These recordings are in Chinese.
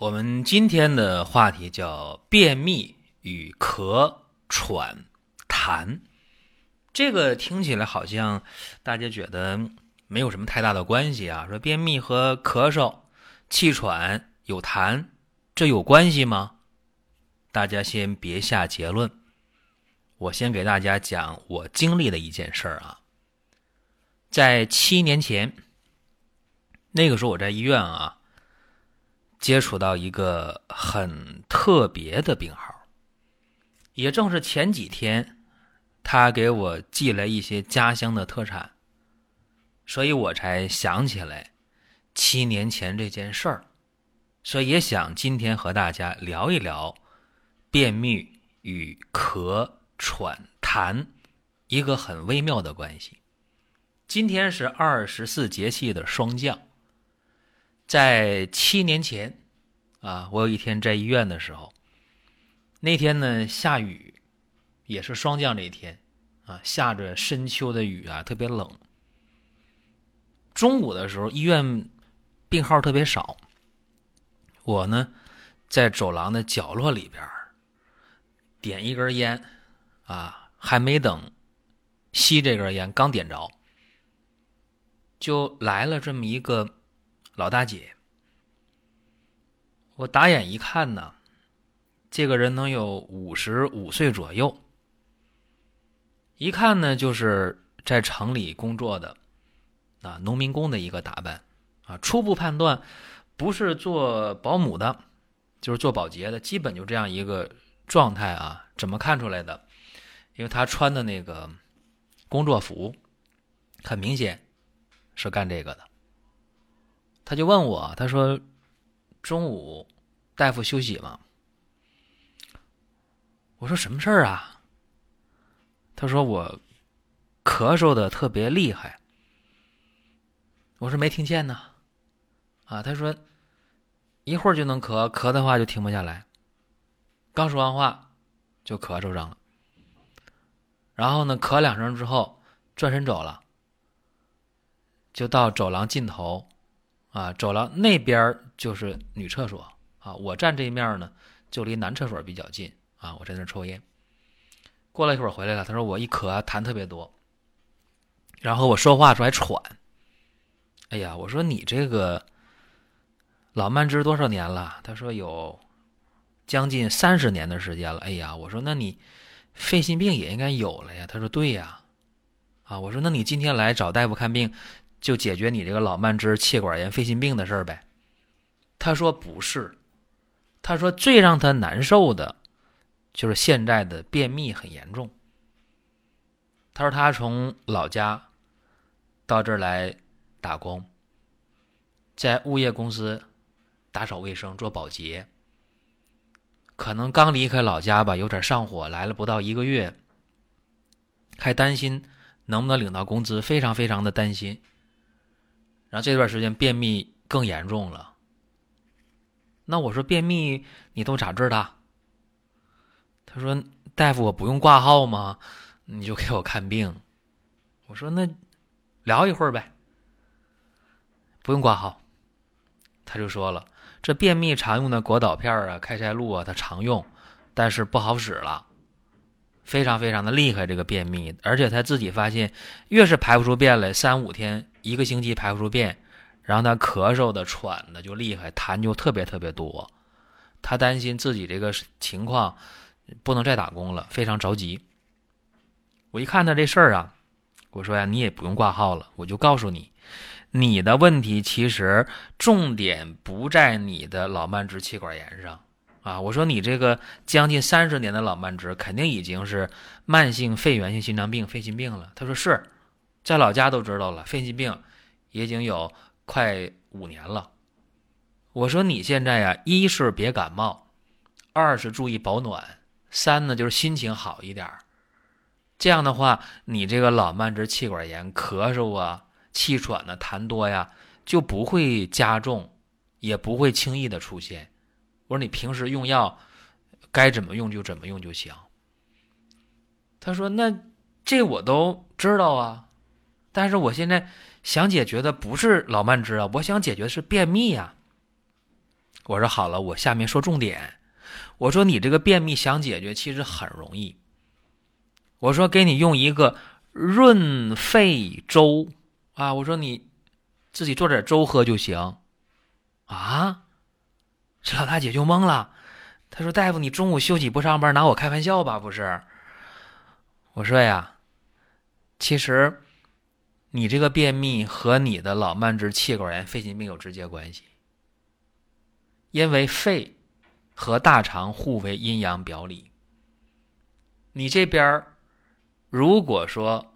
我们今天的话题叫便秘与咳喘痰，这个听起来好像大家觉得没有什么太大的关系啊。说便秘和咳嗽、气喘有痰，这有关系吗？大家先别下结论，我先给大家讲我经历的一件事儿啊。在七年前，那个时候我在医院啊。接触到一个很特别的病号，也正是前几天，他给我寄来一些家乡的特产，所以我才想起来七年前这件事儿，所以也想今天和大家聊一聊便秘与咳喘痰一个很微妙的关系。今天是二十四节气的霜降。在七年前，啊，我有一天在医院的时候，那天呢下雨，也是霜降这一天，啊，下着深秋的雨啊，特别冷。中午的时候，医院病号特别少，我呢在走廊的角落里边点一根烟，啊，还没等吸这根烟，刚点着，就来了这么一个。老大姐，我打眼一看呢，这个人能有五十五岁左右，一看呢就是在城里工作的，啊，农民工的一个打扮，啊，初步判断不是做保姆的，就是做保洁的，基本就这样一个状态啊。怎么看出来的？因为他穿的那个工作服，很明显是干这个的。他就问我，他说：“中午大夫休息吗？”我说：“什么事儿啊？”他说：“我咳嗽的特别厉害。”我说：“没听见呢。”啊，他说：“一会儿就能咳，咳的话就停不下来。”刚说完话就咳嗽上了，然后呢，咳两声之后转身走了，就到走廊尽头。啊，走廊那边就是女厕所啊，我站这一面呢，就离男厕所比较近啊。我在那抽烟，过了一会儿回来了，他说我一咳痰特别多，然后我说话时候还喘。哎呀，我说你这个老慢支多少年了？他说有将近三十年的时间了。哎呀，我说那你肺心病也应该有了呀？他说对呀。啊，我说那你今天来找大夫看病？就解决你这个老慢支、气管炎、肺心病的事儿呗？他说不是，他说最让他难受的，就是现在的便秘很严重。他说他从老家到这儿来打工，在物业公司打扫卫生、做保洁，可能刚离开老家吧，有点上火，来了不到一个月，还担心能不能领到工资，非常非常的担心。然后这段时间便秘更严重了。那我说便秘你都咋治的？他说：“大夫，我不用挂号吗？你就给我看病。”我说：“那聊一会儿呗，不用挂号。”他就说了：“这便秘常用的果导片啊、开塞露啊，他常用，但是不好使了，非常非常的厉害。这个便秘，而且他自己发现，越是排不出便来，三五天。”一个星期排不出便，然后他咳嗽的、喘的就厉害，痰就特别特别多。他担心自己这个情况不能再打工了，非常着急。我一看他这事儿啊，我说呀，你也不用挂号了，我就告诉你，你的问题其实重点不在你的老慢支、气管炎上啊。我说你这个将近三十年的老慢支，肯定已经是慢性肺源性心脏病、肺心病了。他说是。在老家都知道了，肺心病也已经有快五年了。我说你现在呀，一是别感冒，二是注意保暖，三呢就是心情好一点。这样的话，你这个老慢支气管炎、咳嗽啊、气喘呢、痰多呀，就不会加重，也不会轻易的出现。我说你平时用药该怎么用就怎么用就行。他说：“那这我都知道啊，但是我现在想解决的不是老慢支啊，我想解决是便秘呀。”我说：“好了，我下面说重点。我说你这个便秘想解决，其实很容易。”我说给你用一个润肺粥啊！我说你自己做点粥喝就行啊！这老大姐就懵了，她说：“大夫，你中午休息不上班，拿我开玩笑吧？不是？”我说呀，其实你这个便秘和你的老慢支、气管炎、肺心病有直接关系，因为肺和大肠互为阴阳表里，你这边儿。如果说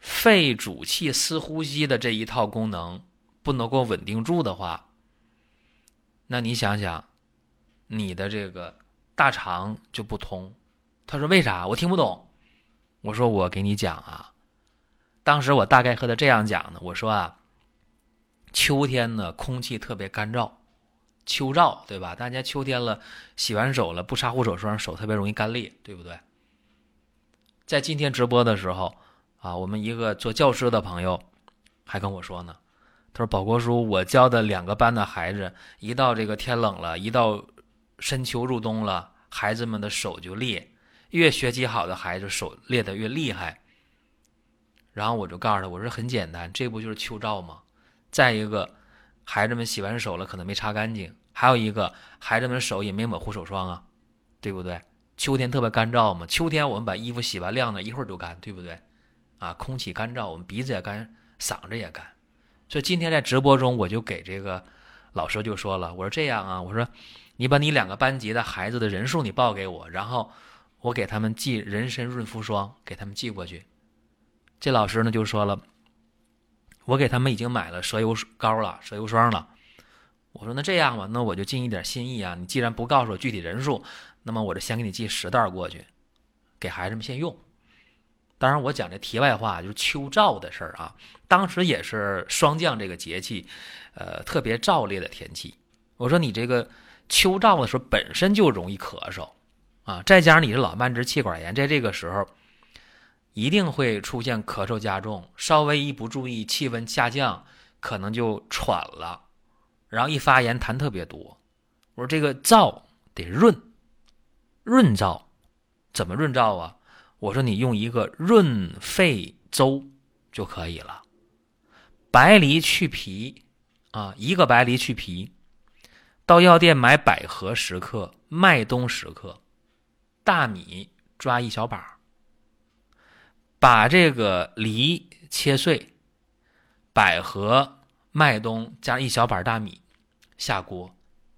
肺主气司呼吸的这一套功能不能够稳定住的话，那你想想，你的这个大肠就不通。他说：“为啥？我听不懂。”我说：“我给你讲啊，当时我大概和他这样讲的。我说啊，秋天呢，空气特别干燥，秋燥，对吧？大家秋天了，洗完手了，不擦护手霜，手特别容易干裂，对不对？”在今天直播的时候，啊，我们一个做教师的朋友还跟我说呢，他说：“宝国叔，我教的两个班的孩子，一到这个天冷了，一到深秋入冬了，孩子们的手就裂，越学习好的孩子手裂的越厉害。”然后我就告诉他，我说：“很简单，这不就是秋燥吗？再一个，孩子们洗完手了，可能没擦干净；还有一个，孩子们手也没抹护手霜啊，对不对？”秋天特别干燥嘛，秋天我们把衣服洗完晾了，一会儿就干，对不对？啊，空气干燥，我们鼻子也干，嗓子也干。所以今天在直播中，我就给这个老师就说了，我说这样啊，我说你把你两个班级的孩子的人数你报给我，然后我给他们寄人参润肤霜，给他们寄过去。这老师呢就说了，我给他们已经买了蛇油膏了，蛇油霜了。我说那这样吧，那我就尽一点心意啊，你既然不告诉我具体人数。那么我就先给你寄十袋过去，给孩子们先用。当然，我讲这题外话，就是秋燥的事儿啊。当时也是霜降这个节气，呃，特别燥烈的天气。我说你这个秋燥的时候本身就容易咳嗽啊，再加上你是老慢支、气管炎，在这个时候一定会出现咳嗽加重，稍微一不注意，气温下降，可能就喘了，然后一发炎痰特别多。我说这个燥得润。润燥，怎么润燥啊？我说你用一个润肺粥就可以了。白梨去皮啊，一个白梨去皮，到药店买百合十克，麦冬十克，大米抓一小把，把这个梨切碎，百合、麦冬加一小把大米，下锅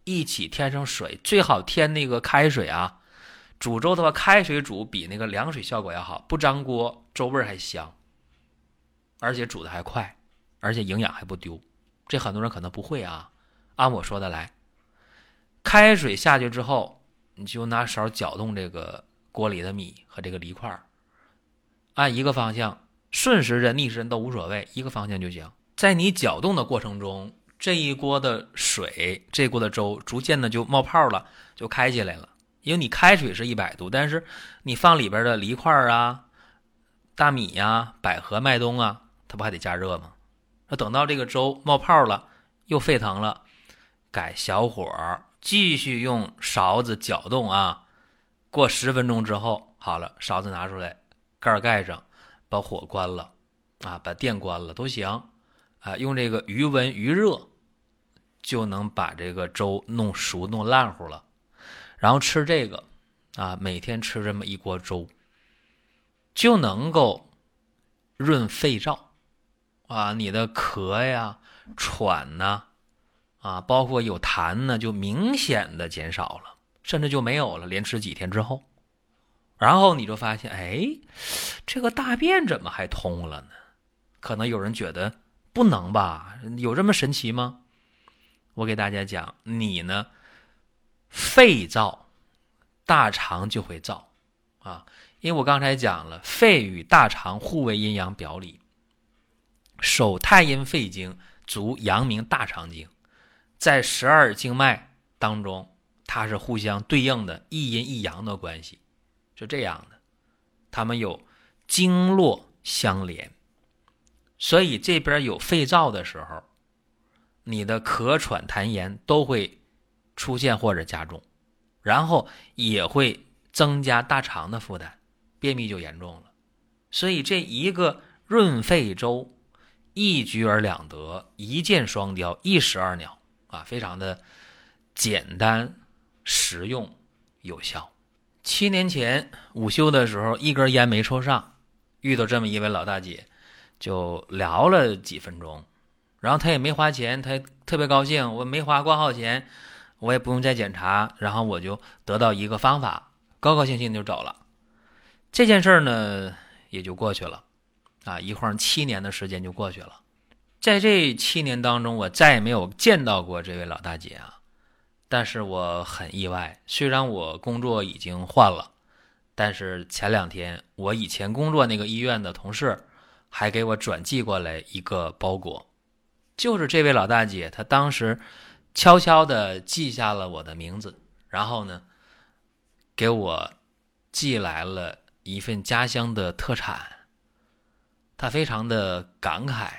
一起添上水，最好添那个开水啊。煮粥的话，开水煮比那个凉水效果要好，不粘锅，粥味还香，而且煮的还快，而且营养还不丢。这很多人可能不会啊，按我说的来。开水下去之后，你就拿勺搅动这个锅里的米和这个梨块按一个方向，顺时针、逆时针都无所谓，一个方向就行。在你搅动的过程中，这一锅的水，这锅的粥逐渐的就冒泡了，就开起来了。因为你开水是一百度，但是你放里边的梨块啊、大米呀、百合、麦冬啊，它不还得加热吗？那等到这个粥冒泡了，又沸腾了，改小火继续用勺子搅动啊。过十分钟之后，好了，勺子拿出来，盖盖上，把火关了啊，把电关了都行啊。用这个余温余热，就能把这个粥弄熟、弄烂乎了。然后吃这个，啊，每天吃这么一锅粥，就能够润肺燥，啊，你的咳呀、喘呐，啊，包括有痰呢，就明显的减少了，甚至就没有了。连吃几天之后，然后你就发现，哎，这个大便怎么还通了呢？可能有人觉得不能吧？有这么神奇吗？我给大家讲，你呢，肺燥，大肠就会燥。啊。因为我刚才讲了，肺与大肠互为阴阳表里，手太阴肺经，足阳明大肠经，在十二经脉当中，它是互相对应的，一阴一阳的关系，是这样的，它们有经络相连，所以这边有肺燥的时候，你的咳喘痰炎都会出现或者加重，然后也会增加大肠的负担。便秘就严重了，所以这一个润肺粥，一举而两得，一箭双雕，一石二鸟啊，非常的简单、实用、有效。七年前午休的时候，一根烟没抽上，遇到这么一位老大姐，就聊了几分钟，然后她也没花钱，她特别高兴，我没花挂号钱，我也不用再检查，然后我就得到一个方法，高高兴兴就走了。这件事儿呢，也就过去了，啊，一晃七年的时间就过去了。在这七年当中，我再也没有见到过这位老大姐啊。但是我很意外，虽然我工作已经换了，但是前两天我以前工作那个医院的同事还给我转寄过来一个包裹，就是这位老大姐，她当时悄悄地记下了我的名字，然后呢，给我寄来了。一份家乡的特产，他非常的感慨。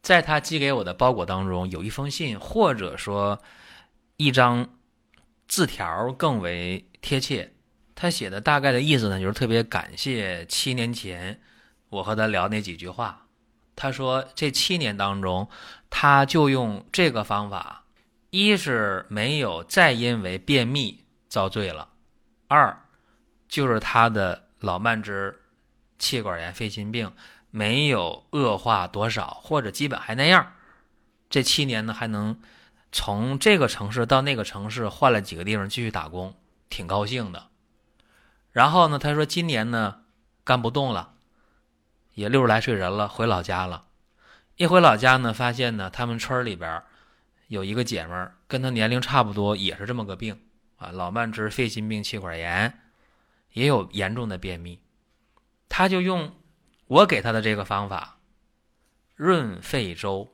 在他寄给我的包裹当中，有一封信，或者说一张字条更为贴切。他写的大概的意思呢，就是特别感谢七年前我和他聊那几句话。他说这七年当中，他就用这个方法，一是没有再因为便秘遭罪了，二就是他的。老慢支、气管炎、肺心病没有恶化多少，或者基本还那样。这七年呢，还能从这个城市到那个城市换了几个地方继续打工，挺高兴的。然后呢，他说今年呢干不动了，也六十来岁人了，回老家了。一回老家呢，发现呢他们村里边有一个姐们儿跟她年龄差不多，也是这么个病啊，老慢支、肺心病、气管炎。也有严重的便秘，他就用我给他的这个方法，润肺粥，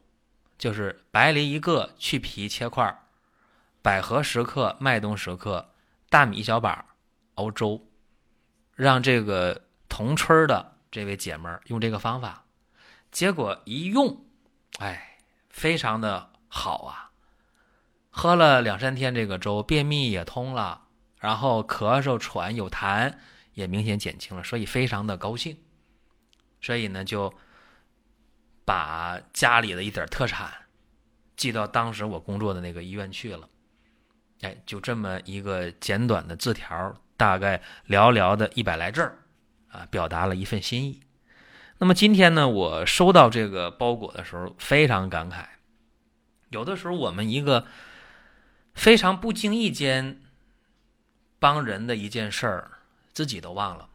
就是白梨一个，去皮切块百合十克，麦冬十克，大米一小把，熬粥，让这个同村的这位姐们儿用这个方法，结果一用，哎，非常的好啊，喝了两三天这个粥，便秘也通了。然后咳嗽喘有痰也明显减轻了，所以非常的高兴，所以呢就把家里的一点特产寄到当时我工作的那个医院去了。哎，就这么一个简短的字条，大概寥寥的一百来字啊，表达了一份心意。那么今天呢，我收到这个包裹的时候非常感慨。有的时候我们一个非常不经意间。帮人的一件事儿，自己都忘了。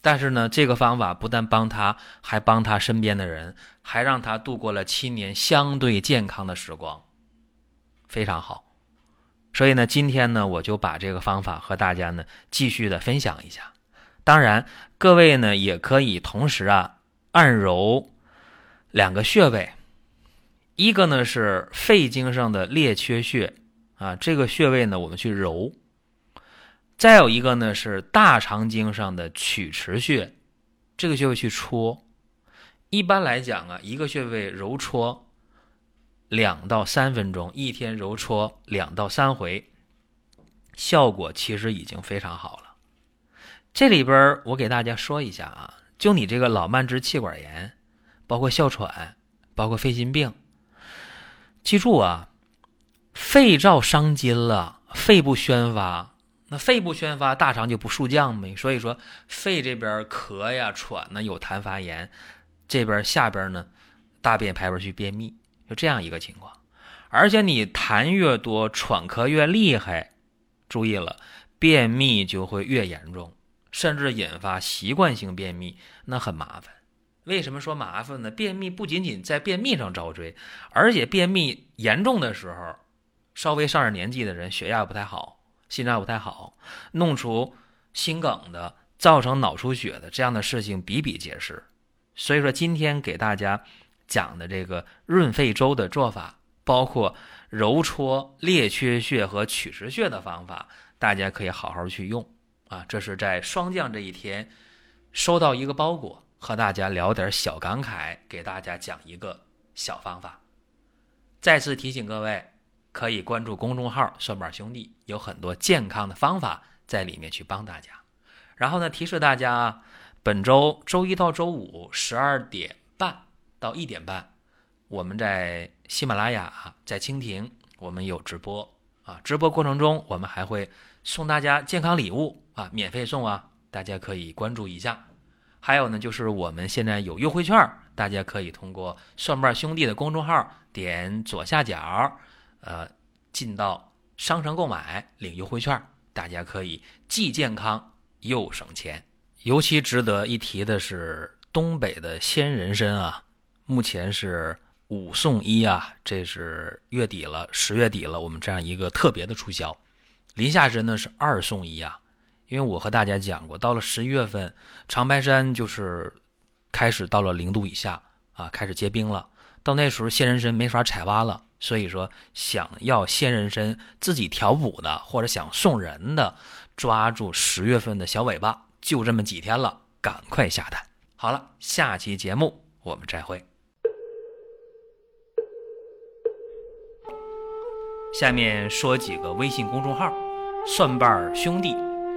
但是呢，这个方法不但帮他，还帮他身边的人，还让他度过了七年相对健康的时光，非常好。所以呢，今天呢，我就把这个方法和大家呢继续的分享一下。当然，各位呢也可以同时啊按揉两个穴位，一个呢是肺经上的列缺穴啊，这个穴位呢我们去揉。再有一个呢是大肠经上的曲池穴，这个穴位去戳。一般来讲啊，一个穴位揉搓两到三分钟，一天揉搓两到三回，效果其实已经非常好了。这里边我给大家说一下啊，就你这个老慢支、气管炎，包括哮喘，包括肺心病，记住啊，肺燥伤筋了，肺部宣发。那肺部宣发，大肠就不肃降呗。所以说，肺这边咳呀、喘呢，有痰发炎；这边下边呢，大便排不出去，便秘，就这样一个情况。而且你痰越多，喘咳越厉害，注意了，便秘就会越严重，甚至引发习惯性便秘，那很麻烦。为什么说麻烦呢？便秘不仅仅在便秘上遭罪，而且便秘严重的时候，稍微上点年纪的人血压不太好，心脏不太好，弄出心梗的，造成脑出血的这样的事情比比皆是。所以说，今天给大家讲的这个润肺粥的做法，包括揉搓列缺穴和曲池穴的方法，大家可以好好去用啊。这是在霜降这一天收到一个包裹。和大家聊点小感慨，给大家讲一个小方法。再次提醒各位，可以关注公众号“蒜瓣兄弟”，有很多健康的方法在里面去帮大家。然后呢，提示大家啊，本周周一到周五十二点半到一点半，我们在喜马拉雅、在蜻蜓，我们有直播啊。直播过程中，我们还会送大家健康礼物啊，免费送啊，大家可以关注一下。还有呢，就是我们现在有优惠券，大家可以通过蒜瓣兄弟的公众号点左下角，呃，进到商城购买领优惠券，大家可以既健康又省钱。尤其值得一提的是，东北的鲜人参啊，目前是五送一啊，这是月底了，十月底了，我们这样一个特别的促销。临夏参呢是二送一啊。因为我和大家讲过，到了十一月份，长白山就是开始到了零度以下啊，开始结冰了。到那时候，鲜人参没法采挖了。所以说，想要鲜人参自己调补的，或者想送人的，抓住十月份的小尾巴，就这么几天了，赶快下单。好了，下期节目我们再会。下面说几个微信公众号：蒜瓣兄弟。